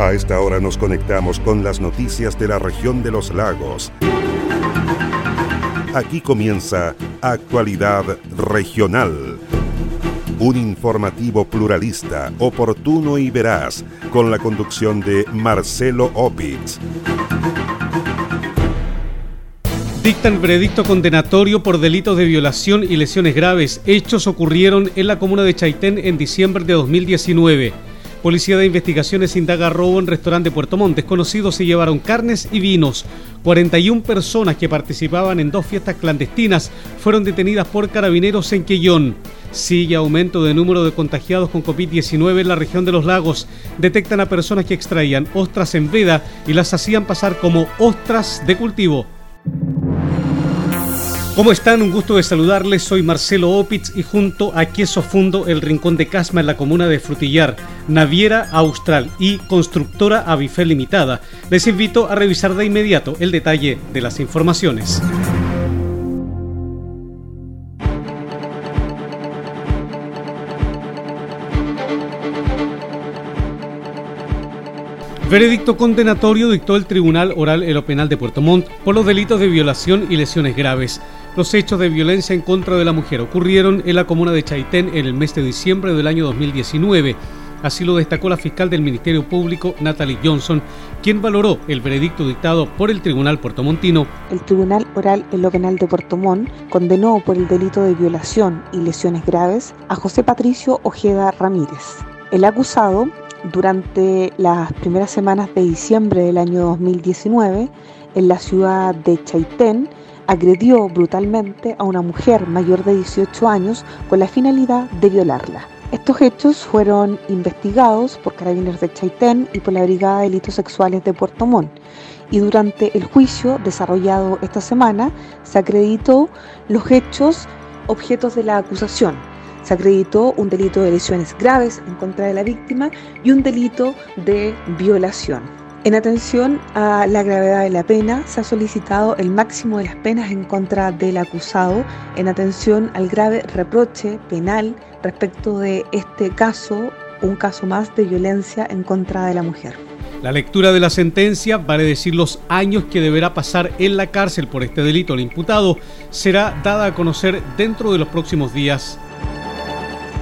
A esta hora nos conectamos con las noticias de la región de los lagos. Aquí comienza Actualidad Regional. Un informativo pluralista, oportuno y veraz, con la conducción de Marcelo Opitz. Dictan veredicto condenatorio por delitos de violación y lesiones graves. Hechos ocurrieron en la comuna de Chaitén en diciembre de 2019. Policía de Investigaciones indaga robo en restaurante Puerto Montt. Desconocidos se llevaron carnes y vinos. 41 personas que participaban en dos fiestas clandestinas fueron detenidas por carabineros en Quellón. Sigue aumento de número de contagiados con COVID-19 en la región de los lagos. Detectan a personas que extraían ostras en veda y las hacían pasar como ostras de cultivo. ¿Cómo están? Un gusto de saludarles. Soy Marcelo Opitz y junto a Queso Fundo, el Rincón de Casma en la comuna de Frutillar, Naviera Austral y Constructora Avifel Limitada, les invito a revisar de inmediato el detalle de las informaciones. Veredicto condenatorio dictó el Tribunal Oral en lo Penal de Puerto Montt por los delitos de violación y lesiones graves. Los hechos de violencia en contra de la mujer ocurrieron en la comuna de Chaitén en el mes de diciembre del año 2019. Así lo destacó la fiscal del Ministerio Público, Natalie Johnson, quien valoró el veredicto dictado por el Tribunal Puertomontino. El Tribunal Oral en lo Penal de Puerto Montt condenó por el delito de violación y lesiones graves a José Patricio Ojeda Ramírez. El acusado durante las primeras semanas de diciembre del año 2019, en la ciudad de Chaitén, agredió brutalmente a una mujer mayor de 18 años con la finalidad de violarla. Estos hechos fueron investigados por carabineros de Chaitén y por la Brigada de Delitos Sexuales de Puerto Montt. Y durante el juicio desarrollado esta semana se acreditó los hechos objetos de la acusación, se acreditó un delito de lesiones graves en contra de la víctima y un delito de violación. En atención a la gravedad de la pena, se ha solicitado el máximo de las penas en contra del acusado en atención al grave reproche penal respecto de este caso, un caso más de violencia en contra de la mujer. La lectura de la sentencia, vale decir los años que deberá pasar en la cárcel por este delito el imputado, será dada a conocer dentro de los próximos días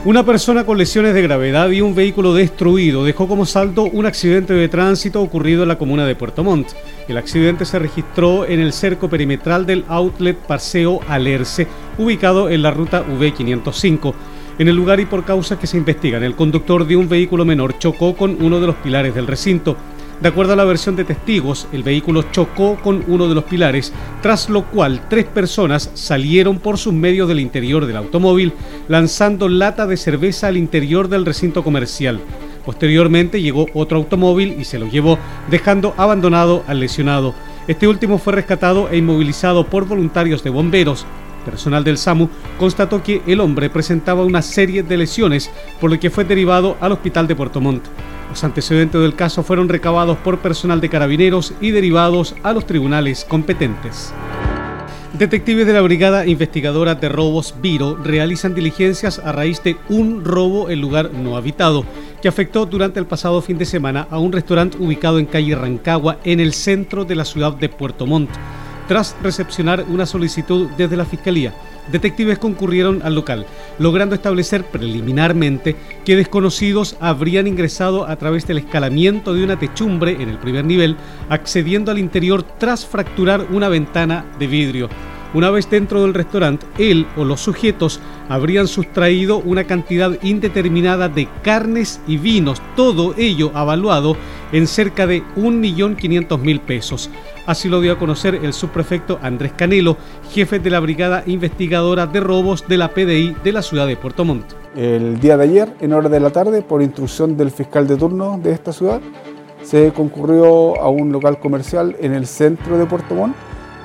una persona con lesiones de gravedad y un vehículo destruido dejó como saldo un accidente de tránsito ocurrido en la comuna de Puerto Montt. El accidente se registró en el cerco perimetral del outlet Paseo Alerce, ubicado en la ruta V505. En el lugar y por causas que se investigan, el conductor de un vehículo menor chocó con uno de los pilares del recinto. De acuerdo a la versión de testigos, el vehículo chocó con uno de los pilares, tras lo cual tres personas salieron por sus medios del interior del automóvil, lanzando lata de cerveza al interior del recinto comercial. Posteriormente llegó otro automóvil y se lo llevó, dejando abandonado al lesionado. Este último fue rescatado e inmovilizado por voluntarios de bomberos. Personal del SAMU constató que el hombre presentaba una serie de lesiones, por lo que fue derivado al hospital de Puerto Montt. Los antecedentes del caso fueron recabados por personal de carabineros y derivados a los tribunales competentes. Detectives de la Brigada Investigadora de Robos Viro realizan diligencias a raíz de un robo en lugar no habitado que afectó durante el pasado fin de semana a un restaurante ubicado en calle Rancagua en el centro de la ciudad de Puerto Montt, tras recepcionar una solicitud desde la Fiscalía detectives concurrieron al local, logrando establecer preliminarmente que desconocidos habrían ingresado a través del escalamiento de una techumbre en el primer nivel, accediendo al interior tras fracturar una ventana de vidrio. Una vez dentro del restaurante, él o los sujetos habrían sustraído una cantidad indeterminada de carnes y vinos, todo ello avaluado en cerca de 1.500.000 pesos. Así lo dio a conocer el subprefecto Andrés Canelo, jefe de la Brigada Investigadora de Robos de la PDI de la ciudad de Puerto Montt. El día de ayer, en hora de la tarde, por instrucción del fiscal de turno de esta ciudad, se concurrió a un local comercial en el centro de Puerto Montt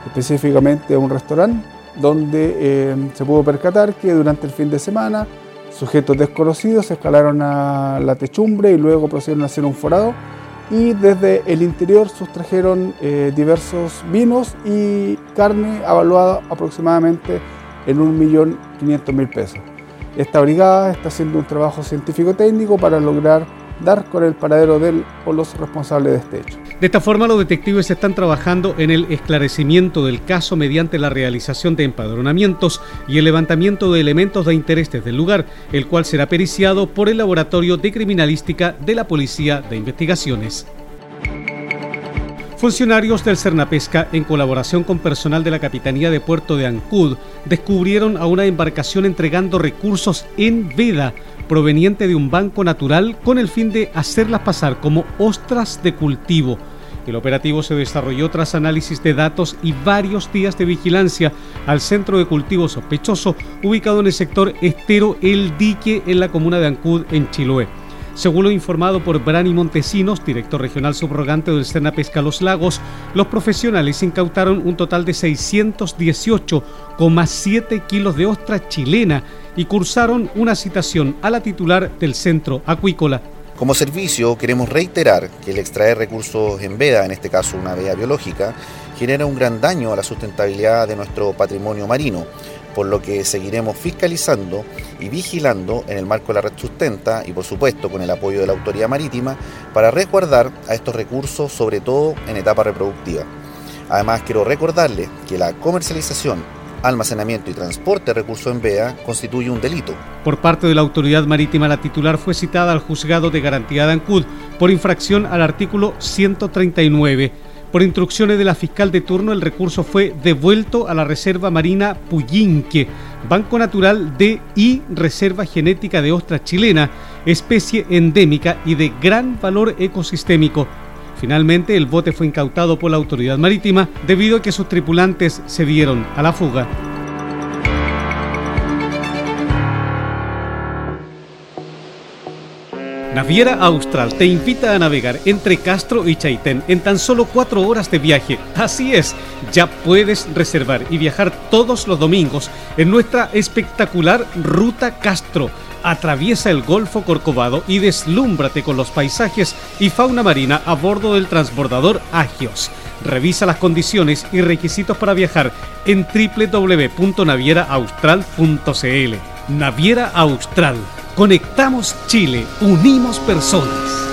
específicamente a un restaurante donde eh, se pudo percatar que durante el fin de semana sujetos desconocidos escalaron a la techumbre y luego procedieron a hacer un forado y desde el interior sustrajeron eh, diversos vinos y carne evaluada aproximadamente en 1.500.000 pesos. Esta brigada está haciendo un trabajo científico-técnico para lograr dar con el paradero del o los responsables de este hecho. De esta forma, los detectives están trabajando en el esclarecimiento del caso mediante la realización de empadronamientos y el levantamiento de elementos de interés desde el lugar, el cual será periciado por el Laboratorio de Criminalística de la Policía de Investigaciones. Funcionarios del Cernapesca, en colaboración con personal de la Capitanía de Puerto de Ancud, descubrieron a una embarcación entregando recursos en veda proveniente de un banco natural con el fin de hacerlas pasar como ostras de cultivo. El operativo se desarrolló tras análisis de datos y varios días de vigilancia al centro de cultivo sospechoso ubicado en el sector Estero El Dique en la comuna de Ancud, en Chiloé. Según lo informado por Brani Montesinos, director regional subrogante del Sena Pesca Los Lagos, los profesionales incautaron un total de 618,7 kilos de ostra chilena y cursaron una citación a la titular del centro acuícola. Como servicio queremos reiterar que el extraer recursos en veda, en este caso una veda biológica, genera un gran daño a la sustentabilidad de nuestro patrimonio marino por lo que seguiremos fiscalizando y vigilando en el marco de la red sustenta y por supuesto con el apoyo de la autoridad marítima para resguardar a estos recursos sobre todo en etapa reproductiva. Además quiero recordarles que la comercialización almacenamiento y transporte de recursos en vea constituye un delito. Por parte de la autoridad marítima, la titular fue citada al juzgado de garantía de Ancud por infracción al artículo 139 por instrucciones de la fiscal de turno, el recurso fue devuelto a la Reserva Marina Puyinque, Banco Natural de y Reserva Genética de Ostra Chilena, especie endémica y de gran valor ecosistémico. Finalmente, el bote fue incautado por la autoridad marítima debido a que sus tripulantes se dieron a la fuga. Naviera Austral te invita a navegar entre Castro y Chaitén en tan solo cuatro horas de viaje. Así es, ya puedes reservar y viajar todos los domingos en nuestra espectacular Ruta Castro. Atraviesa el Golfo Corcovado y deslúmbrate con los paisajes y fauna marina a bordo del transbordador Agios. Revisa las condiciones y requisitos para viajar en www.navieraaustral.cl. Naviera Austral Conectamos Chile, unimos personas.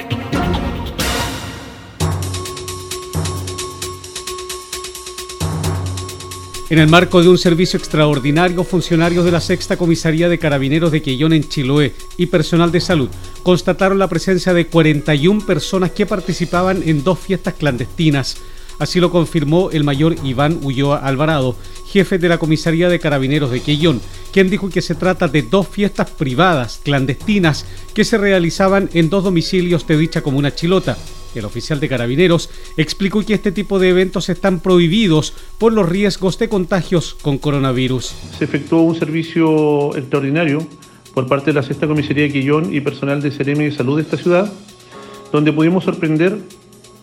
En el marco de un servicio extraordinario, funcionarios de la Sexta Comisaría de Carabineros de Quillón en Chiloé y personal de salud constataron la presencia de 41 personas que participaban en dos fiestas clandestinas. Así lo confirmó el mayor Iván Ulloa Alvarado, jefe de la Comisaría de Carabineros de Quillón, quien dijo que se trata de dos fiestas privadas clandestinas que se realizaban en dos domicilios de dicha comuna chilota el oficial de carabineros, explicó que este tipo de eventos están prohibidos por los riesgos de contagios con coronavirus. Se efectuó un servicio extraordinario por parte de la Sexta Comisaría de Quillón y personal de Ceremi de Salud de esta ciudad, donde pudimos sorprender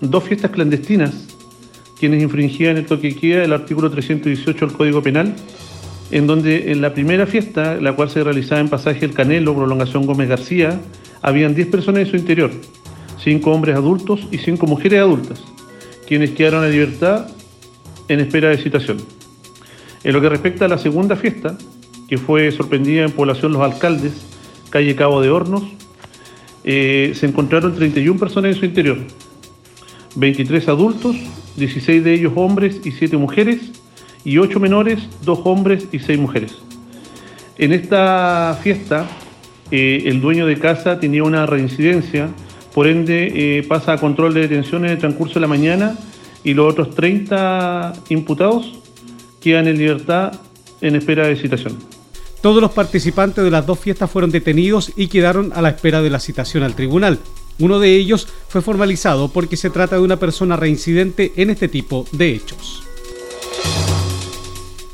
dos fiestas clandestinas, quienes infringían el toque queda del artículo 318 del Código Penal en donde en la primera fiesta, la cual se realizaba en pasaje El Canelo, prolongación Gómez García, habían 10 personas en su interior, 5 hombres adultos y 5 mujeres adultas, quienes quedaron en libertad en espera de citación. En lo que respecta a la segunda fiesta, que fue sorprendida en población Los Alcaldes, calle Cabo de Hornos, eh, se encontraron 31 personas en su interior, 23 adultos, 16 de ellos hombres y 7 mujeres, y 8 menores, 2 hombres y 6 mujeres. En esta fiesta, eh, el dueño de casa tenía una reincidencia, por ende eh, pasa a control de detención en el transcurso de la mañana y los otros 30 imputados quedan en libertad en espera de citación. Todos los participantes de las dos fiestas fueron detenidos y quedaron a la espera de la citación al tribunal. Uno de ellos fue formalizado porque se trata de una persona reincidente en este tipo de hechos.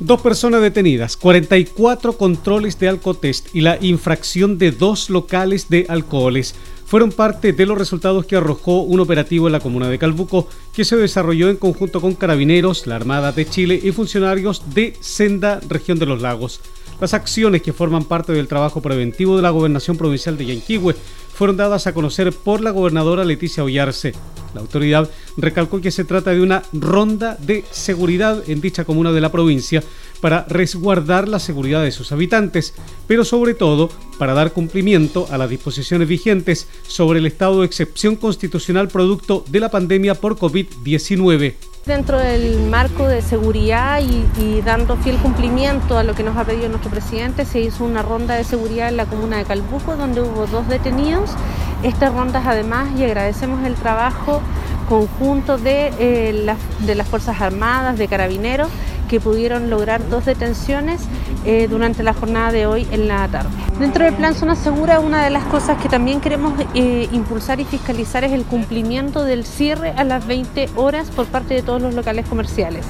Dos personas detenidas, 44 controles de alcotest y la infracción de dos locales de alcoholes fueron parte de los resultados que arrojó un operativo en la comuna de Calbuco que se desarrolló en conjunto con carabineros, la Armada de Chile y funcionarios de Senda, región de los lagos. Las acciones que forman parte del trabajo preventivo de la Gobernación Provincial de Yanquihue fueron dadas a conocer por la gobernadora Leticia Ollarse. La autoridad recalcó que se trata de una ronda de seguridad en dicha comuna de la provincia para resguardar la seguridad de sus habitantes, pero sobre todo para dar cumplimiento a las disposiciones vigentes sobre el estado de excepción constitucional producto de la pandemia por COVID-19. Dentro del marco de seguridad y, dando fiel cumplimiento a lo que nos ha pedido nuestro presidente, se hizo una ronda de seguridad en la comuna de Calbuco, donde hubo dos detenidos. Estas rondas además, y agradecemos el trabajo conjunto de, eh, de las Fuerzas Armadas, de Carabineros, que pudieron lograr dos detenciones eh, durante la jornada de hoy en la tarde. Dentro del plan Zona Segura, una de las cosas que también queremos eh, impulsar y fiscalizar es el cumplimiento del cierre a las 20 horas por parte de todos los locales comerciales.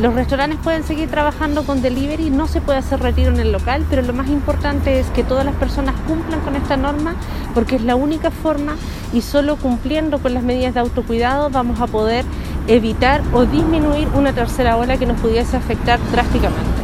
Los restaurantes pueden seguir trabajando con delivery, no se puede hacer retiro en el local, pero lo más importante es que todas las personas cumplan con esta norma porque es la única forma y solo cumpliendo con las medidas de autocuidado vamos a poder evitar o disminuir una tercera ola que nos pudiese afectar drásticamente.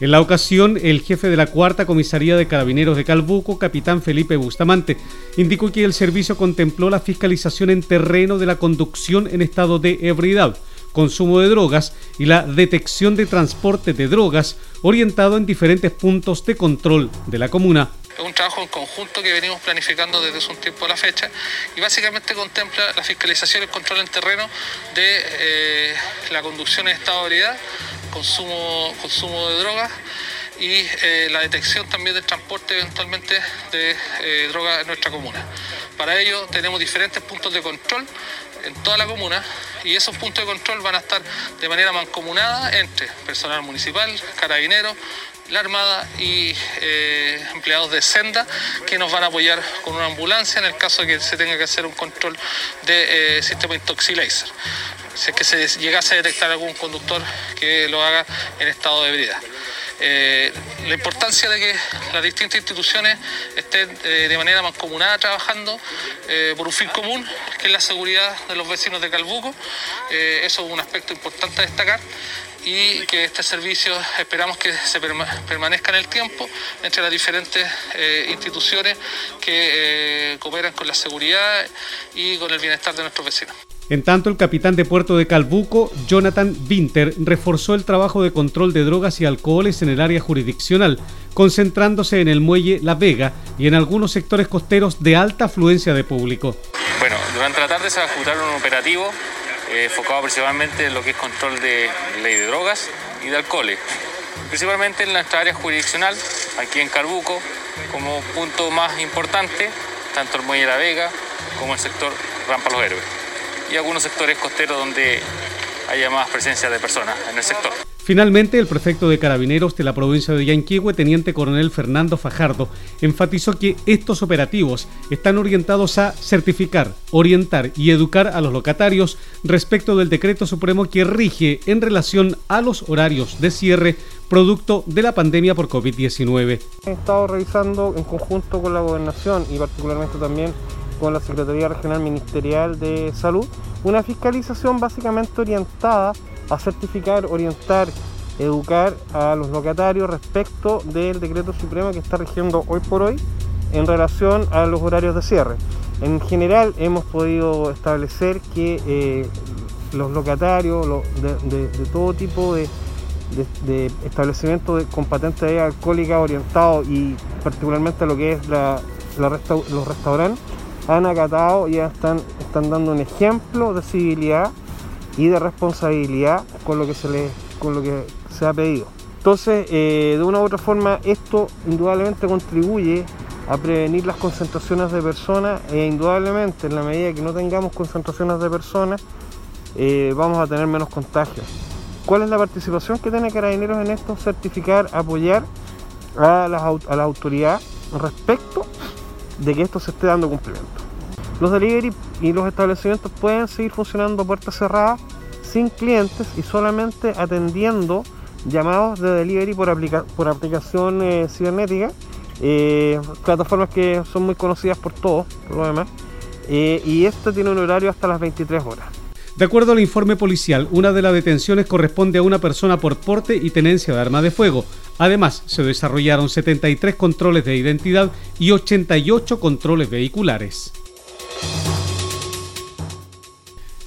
En la ocasión, el jefe de la cuarta comisaría de carabineros de Calbuco, capitán Felipe Bustamante, indicó que el servicio contempló la fiscalización en terreno de la conducción en estado de ebriedad, consumo de drogas y la detección de transporte de drogas orientado en diferentes puntos de control de la comuna. Es un trabajo en conjunto que venimos planificando desde hace un tiempo a la fecha y básicamente contempla la fiscalización y el control en terreno de eh, la conducción en estado de ebriedad, consumo, consumo de drogas y eh, la detección también del transporte eventualmente de eh, drogas en nuestra comuna. Para ello tenemos diferentes puntos de control en toda la comuna y esos puntos de control van a estar de manera mancomunada entre personal municipal, carabineros, la Armada y eh, empleados de Senda que nos van a apoyar con una ambulancia en el caso de que se tenga que hacer un control de sistema Intoxilaser si es que se llegase a detectar algún conductor que lo haga en estado de ebriedad. Eh, la importancia de que las distintas instituciones estén eh, de manera mancomunada trabajando eh, por un fin común, que es la seguridad de los vecinos de Calbuco. eso es un aspecto importante a destacar y que este servicio esperamos que se permanezca en el tiempo entre las diferentes instituciones que cooperan con la seguridad y con el bienestar de nuestros vecinos. En tanto, el capitán de puerto de Calbuco, Jonathan Winter, reforzó el trabajo de control de drogas y alcoholes en el área jurisdiccional, concentrándose en el muelle La Vega y en algunos sectores costeros de alta afluencia de público. Bueno, durante la tarde se va a ejecutar un operativo eh, principalmente en lo que es control de ley de drogas y de alcoholes, principalmente en nuestra área jurisdiccional, aquí en Calbuco, como punto más importante, tanto el muelle La Vega como el sector Rampa Los Héroes y algunos sectores costeros donde haya más presencia de personas en el sector. Finalmente, el prefecto de Carabineros de la provincia de Yanquihue, teniente coronel Fernando Fajardo, enfatizó que estos operativos están orientados a certificar, orientar y educar a los locatarios respecto del decreto supremo que rige en relación a los horarios de cierre producto de la pandemia por COVID-19. He estado revisando en conjunto con la gobernación y particularmente también con la Secretaría Regional Ministerial de Salud, una fiscalización básicamente orientada a certificar, orientar educar a los locatarios respecto del decreto supremo que está rigiendo hoy por hoy en relación a los horarios de cierre. En general hemos podido establecer que eh, los locatarios de, todo tipo de, establecimientos con patente de alcohólica orientado y particularmente a lo que es los restaurantes han acatado y están, están dando un ejemplo de civilidad y de responsabilidad con lo que se les, con lo que se ha pedido. Entonces, eh, de una u otra forma, esto indudablemente contribuye a prevenir las concentraciones de personas e indudablemente en la medida que no tengamos concentraciones de personas, eh, vamos a tener menos contagios. ¿Cuál es la participación que tiene Carabineros en esto? Certificar, apoyar a la, a la autoridad respecto de que esto se esté dando cumplimiento. Los delivery y los establecimientos pueden seguir funcionando a puertas cerradas sin clientes y solamente atendiendo llamados de delivery por, por aplicación eh, cibernética, eh, plataformas que son muy conocidas por todos, por lo demás, eh, y esto tiene un horario hasta las 23 horas. De acuerdo al informe policial, una de las detenciones corresponde a una persona por porte y tenencia de arma de fuego. Además, se desarrollaron 73 controles de identidad y 88 controles vehiculares.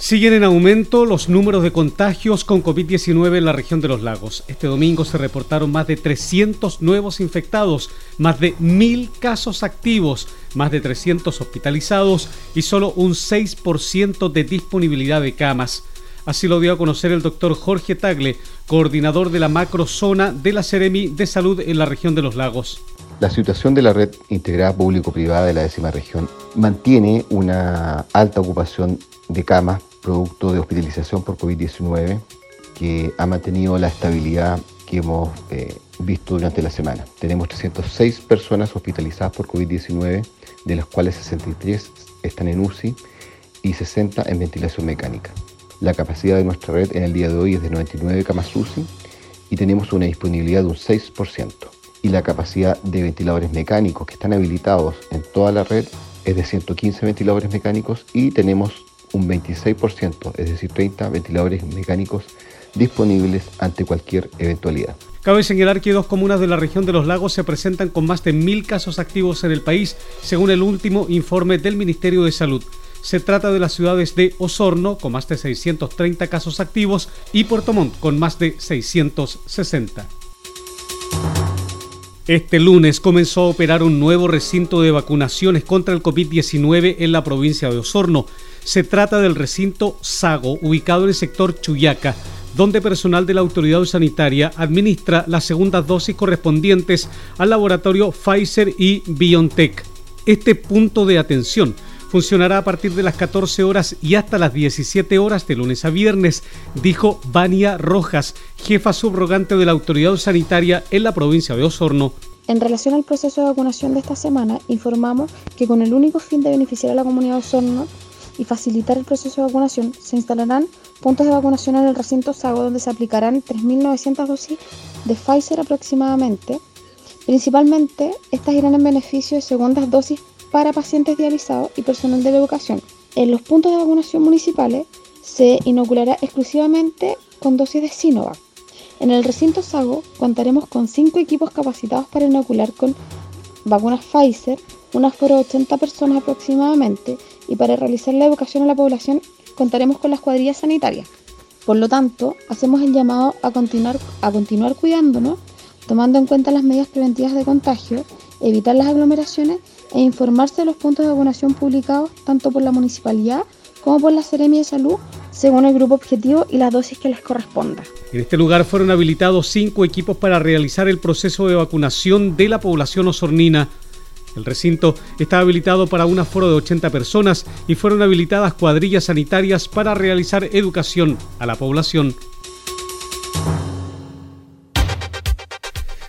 Siguen en aumento los números de contagios con COVID-19 en la región de los lagos. Este domingo se reportaron más de 300 nuevos infectados, más de 1.000 casos activos, más de 300 hospitalizados y solo un 6% de disponibilidad de camas. Así lo dio a conocer el doctor Jorge Tagle, coordinador de la macrozona de la Ceremi de Salud en la región de los lagos. La situación de la red integrada público-privada de la décima región mantiene una alta ocupación de camas producto de hospitalización por COVID-19 que ha mantenido la estabilidad que hemos eh, visto durante la semana. Tenemos 306 personas hospitalizadas por COVID-19, de las cuales 63 están en UCI y 60 en ventilación mecánica. La capacidad de nuestra red en el día de hoy es de 99 camas UCI y tenemos una disponibilidad de un 6%. Y la capacidad de ventiladores mecánicos que están habilitados en toda la red es de 115 ventiladores mecánicos y tenemos un 26%, es decir, 30 ventiladores mecánicos disponibles ante cualquier eventualidad. Cabe señalar que dos comunas de la región de los lagos se presentan con más de mil casos activos en el país, según el último informe del Ministerio de Salud. Se trata de las ciudades de Osorno, con más de 630 casos activos, y Puerto Montt, con más de 660. Este lunes comenzó a operar un nuevo recinto de vacunaciones contra el COVID-19 en la provincia de Osorno. Se trata del recinto Sago, ubicado en el sector Chuyaca, donde personal de la autoridad sanitaria administra las segundas dosis correspondientes al laboratorio Pfizer y BioNTech. Este punto de atención funcionará a partir de las 14 horas y hasta las 17 horas de lunes a viernes, dijo Vania Rojas, jefa subrogante de la autoridad sanitaria en la provincia de Osorno. En relación al proceso de vacunación de esta semana, informamos que con el único fin de beneficiar a la comunidad de Osorno, y facilitar el proceso de vacunación, se instalarán puntos de vacunación en el recinto Sago donde se aplicarán 3.900 dosis de Pfizer aproximadamente. Principalmente, estas irán en beneficio de segundas dosis para pacientes dializados y personal de la educación. En los puntos de vacunación municipales se inoculará exclusivamente con dosis de Sinovac. En el recinto Sago contaremos con cinco equipos capacitados para inocular con vacunas Pfizer, unas por 80 personas aproximadamente, y para realizar la educación a la población contaremos con las cuadrillas sanitarias. Por lo tanto, hacemos el llamado a continuar, a continuar cuidándonos, tomando en cuenta las medidas preventivas de contagio, evitar las aglomeraciones e informarse de los puntos de vacunación publicados tanto por la municipalidad como por la Seremia de Salud según el grupo objetivo y las dosis que les corresponda. En este lugar fueron habilitados cinco equipos para realizar el proceso de vacunación de la población osornina el recinto está habilitado para un aforo de 80 personas y fueron habilitadas cuadrillas sanitarias para realizar educación a la población.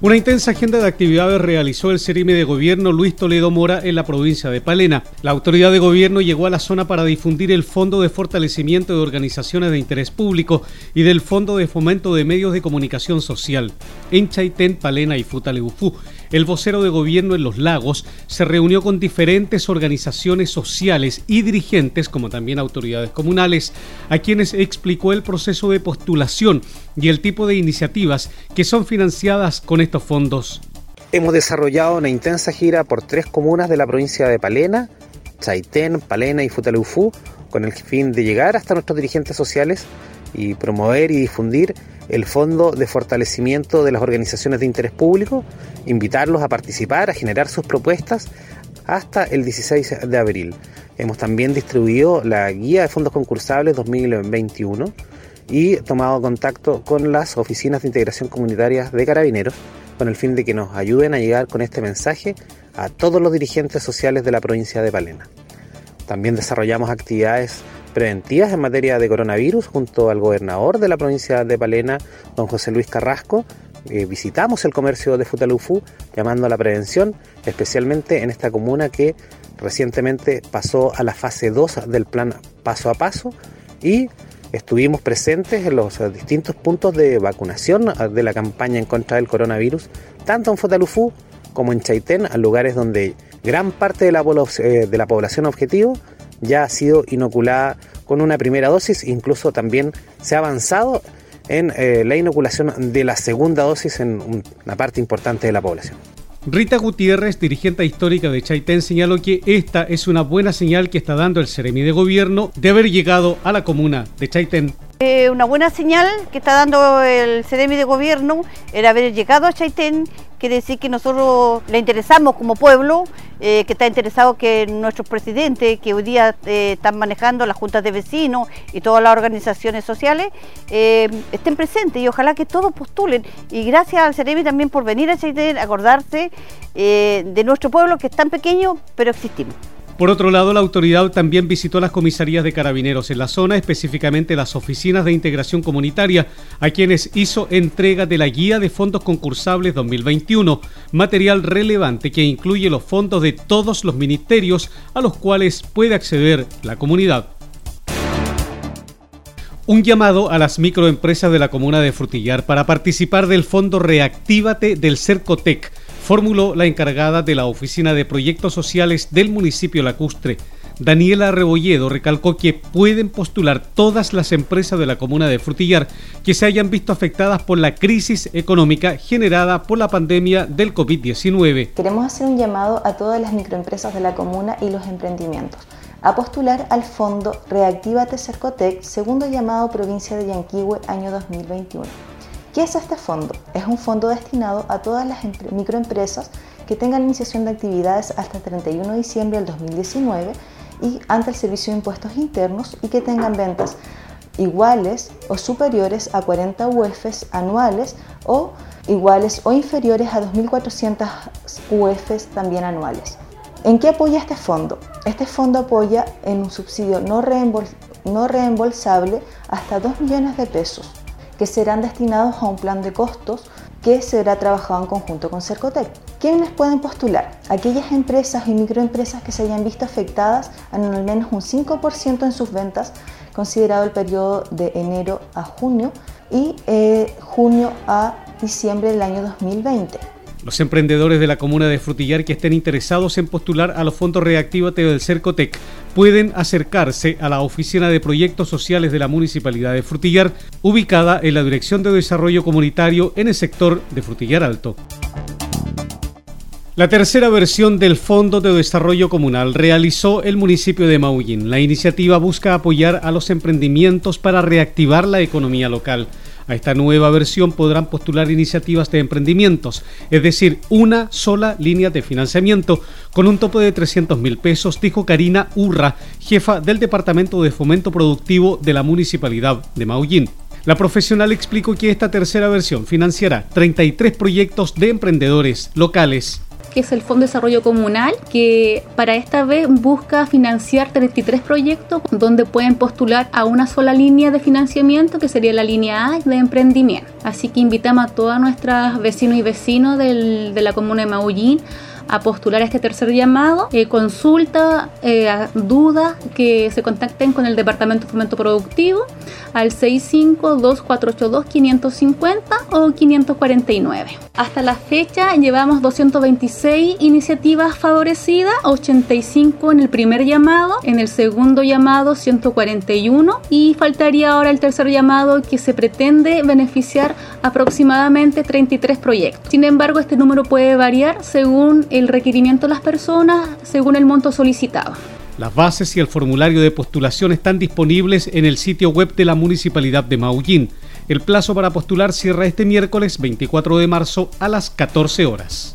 Una intensa agenda de actividades realizó el Cerime de Gobierno Luis Toledo Mora en la provincia de Palena. La autoridad de gobierno llegó a la zona para difundir el Fondo de Fortalecimiento de Organizaciones de Interés Público y del Fondo de Fomento de Medios de Comunicación Social en Chaitén, Palena y Futaleufú el vocero de gobierno en Los Lagos se reunió con diferentes organizaciones sociales y dirigentes, como también autoridades comunales, a quienes explicó el proceso de postulación y el tipo de iniciativas que son financiadas con estos fondos. Hemos desarrollado una intensa gira por tres comunas de la provincia de Palena, Chaitén, Palena y Futaleufú, con el fin de llegar hasta nuestros dirigentes sociales y promover y difundir el Fondo de Fortalecimiento de las Organizaciones de Interés Público, invitarlos a participar, a generar sus propuestas hasta el 16 de abril. Hemos también distribuido la guía de fondos concursables 2021 y tomado contacto con las oficinas de integración comunitaria de carabineros con el fin de que nos ayuden a llegar con este mensaje a todos los dirigentes sociales de la provincia de Palena. También desarrollamos actividades preventivas en materia de coronavirus junto al gobernador de la provincia de Palena, don José Luis Carrasco. Eh, visitamos el comercio de Futalufú llamando a la prevención, especialmente en esta comuna que recientemente pasó a la fase 2 del plan paso a paso y estuvimos presentes en los distintos puntos de vacunación de la campaña en contra del coronavirus, tanto en Futalufú como en Chaitén, a lugares donde gran parte de la, eh, de la población objetivo ya ha sido inoculada con una primera dosis, incluso también se ha avanzado en eh, la inoculación de la segunda dosis en una parte importante de la población. Rita Gutiérrez, dirigente histórica de Chaitén, señaló que esta es una buena señal que está dando el Ceremi de Gobierno de haber llegado a la comuna de Chaitén. Eh, una buena señal que está dando el Ceremi de Gobierno era haber llegado a Chaitén quiere decir que nosotros le interesamos como pueblo, eh, que está interesado que nuestros presidentes, que hoy día eh, están manejando las juntas de vecinos y todas las organizaciones sociales, estén presentes y ojalá que todos postulen. Y gracias al Cerebi también por venir a acordarse de nuestro pueblo que es tan pequeño, pero existimos. Por otro lado, la autoridad también visitó las comisarías de carabineros en la zona, específicamente las oficinas de integración comunitaria, a quienes hizo entrega de la guía de fondos concursables 2021, material relevante que incluye los fondos de todos los ministerios a los cuales puede acceder la comunidad. Un llamado a las microempresas de la comuna de Frutillar para participar del fondo Reactívate del Cercotec formuló la encargada de la Oficina de Proyectos Sociales del municipio lacustre. Daniela Rebolledo recalcó que pueden postular todas las empresas de la comuna de Frutillar que se hayan visto afectadas por la crisis económica generada por la pandemia del COVID-19. Queremos hacer un llamado a todas las microempresas de la comuna y los emprendimientos a postular al fondo Reactívate Cercotec, segundo llamado provincia de Yanquihue año 2021. ¿Qué es este fondo? Es un fondo destinado a todas las microempresas que tengan iniciación de actividades hasta el 31 de diciembre del 2019 y ante el Servicio de Impuestos Internos y que tengan ventas iguales o superiores a 40 UFs anuales o iguales o inferiores a 2.400 UFs también anuales. ¿En qué apoya este fondo? Este fondo apoya en un subsidio no, no reembolsable hasta 2 millones de pesos que serán destinados a un plan de costos que será trabajado en conjunto con Cercotec. ¿Quiénes pueden postular? Aquellas empresas y microempresas que se hayan visto afectadas en al menos un 5% en sus ventas, considerado el periodo de enero a junio y eh, junio a diciembre del año 2020. Los emprendedores de la comuna de Frutillar que estén interesados en postular a los fondos Reactívate del Cercotec pueden acercarse a la Oficina de Proyectos Sociales de la Municipalidad de Frutillar, ubicada en la Dirección de Desarrollo Comunitario en el sector de Frutillar Alto. La tercera versión del Fondo de Desarrollo Comunal realizó el municipio de Maullín. La iniciativa busca apoyar a los emprendimientos para reactivar la economía local. A esta nueva versión podrán postular iniciativas de emprendimientos, es decir, una sola línea de financiamiento con un tope de 300 mil pesos, dijo Karina Urra, jefa del Departamento de Fomento Productivo de la Municipalidad de Maullín. La profesional explicó que esta tercera versión financiará 33 proyectos de emprendedores locales que es el Fondo de Desarrollo Comunal, que para esta vez busca financiar 33 proyectos donde pueden postular a una sola línea de financiamiento, que sería la línea A de emprendimiento. Así que invitamos a todas nuestras vecinos y vecinos de la comuna de Maullín a postular este tercer llamado, eh, consulta, eh, dudas, que se contacten con el Departamento de Fomento Productivo al 652-482-550 o 549. Hasta la fecha llevamos 226 iniciativas favorecidas, 85 en el primer llamado, en el segundo llamado 141 y faltaría ahora el tercer llamado que se pretende beneficiar aproximadamente 33 proyectos. Sin embargo, este número puede variar según el requerimiento de las personas, según el monto solicitado. Las bases y el formulario de postulación están disponibles en el sitio web de la Municipalidad de Maullín. El plazo para postular cierra este miércoles 24 de marzo a las 14 horas.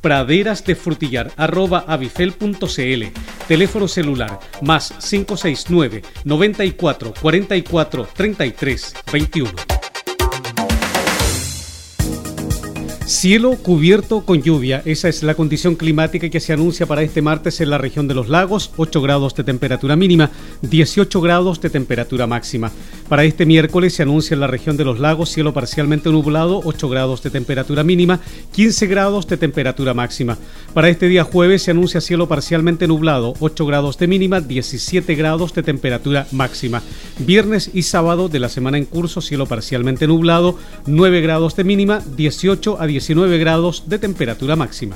praderasdefrutillar.avifel.cl Teléfono celular más 569 94 44 33 21. Cielo cubierto con lluvia, esa es la condición climática que se anuncia para este martes en la región de los lagos, 8 grados de temperatura mínima, 18 grados de temperatura máxima. Para este miércoles se anuncia en la región de los lagos cielo parcialmente nublado, 8 grados de temperatura mínima, 15 grados de temperatura máxima. Para este día jueves se anuncia cielo parcialmente nublado, 8 grados de mínima, 17 grados de temperatura máxima. Viernes y sábado de la semana en curso cielo parcialmente nublado, 9 grados de mínima, 18 a 19 19 grados de temperatura máxima.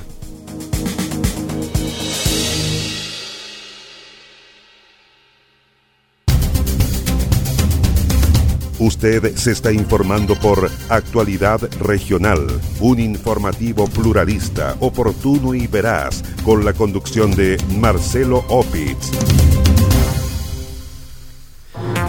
Usted se está informando por Actualidad Regional, un informativo pluralista, oportuno y veraz, con la conducción de Marcelo Opitz.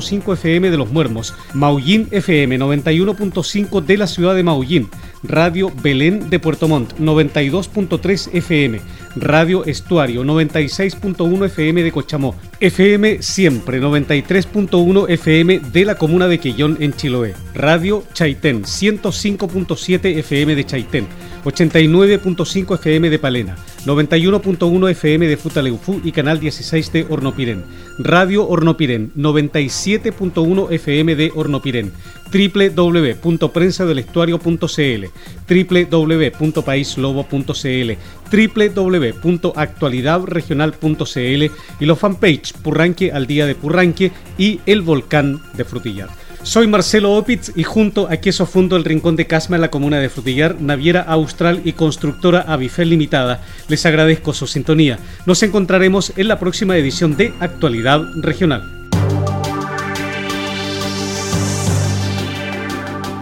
5 FM de Los Muermos, Maullín FM 91.5 de la ciudad de Maullín, Radio Belén de Puerto Montt 92.3 FM, Radio Estuario 96.1 FM de Cochamó, FM Siempre 93.1 FM de la comuna de Quellón en Chiloé, Radio Chaitén 105.7 FM de Chaitén, 89.5 FM de Palena, 91.1 FM de Futaleufú y Canal 16 de Hornopirén, Radio Hornopirén 97.1 FM de Hornopirén, www.prensadelestuario.cl, www.paislobo.cl, www.actualidadregional.cl y los fanpage Purranque al día de Purranque y El Volcán de Frutillar. Soy Marcelo Opitz y junto a Queso Fundo El Rincón de Casma en la comuna de Frutillar, Naviera Austral y Constructora Avifel Limitada, les agradezco su sintonía. Nos encontraremos en la próxima edición de Actualidad Regional.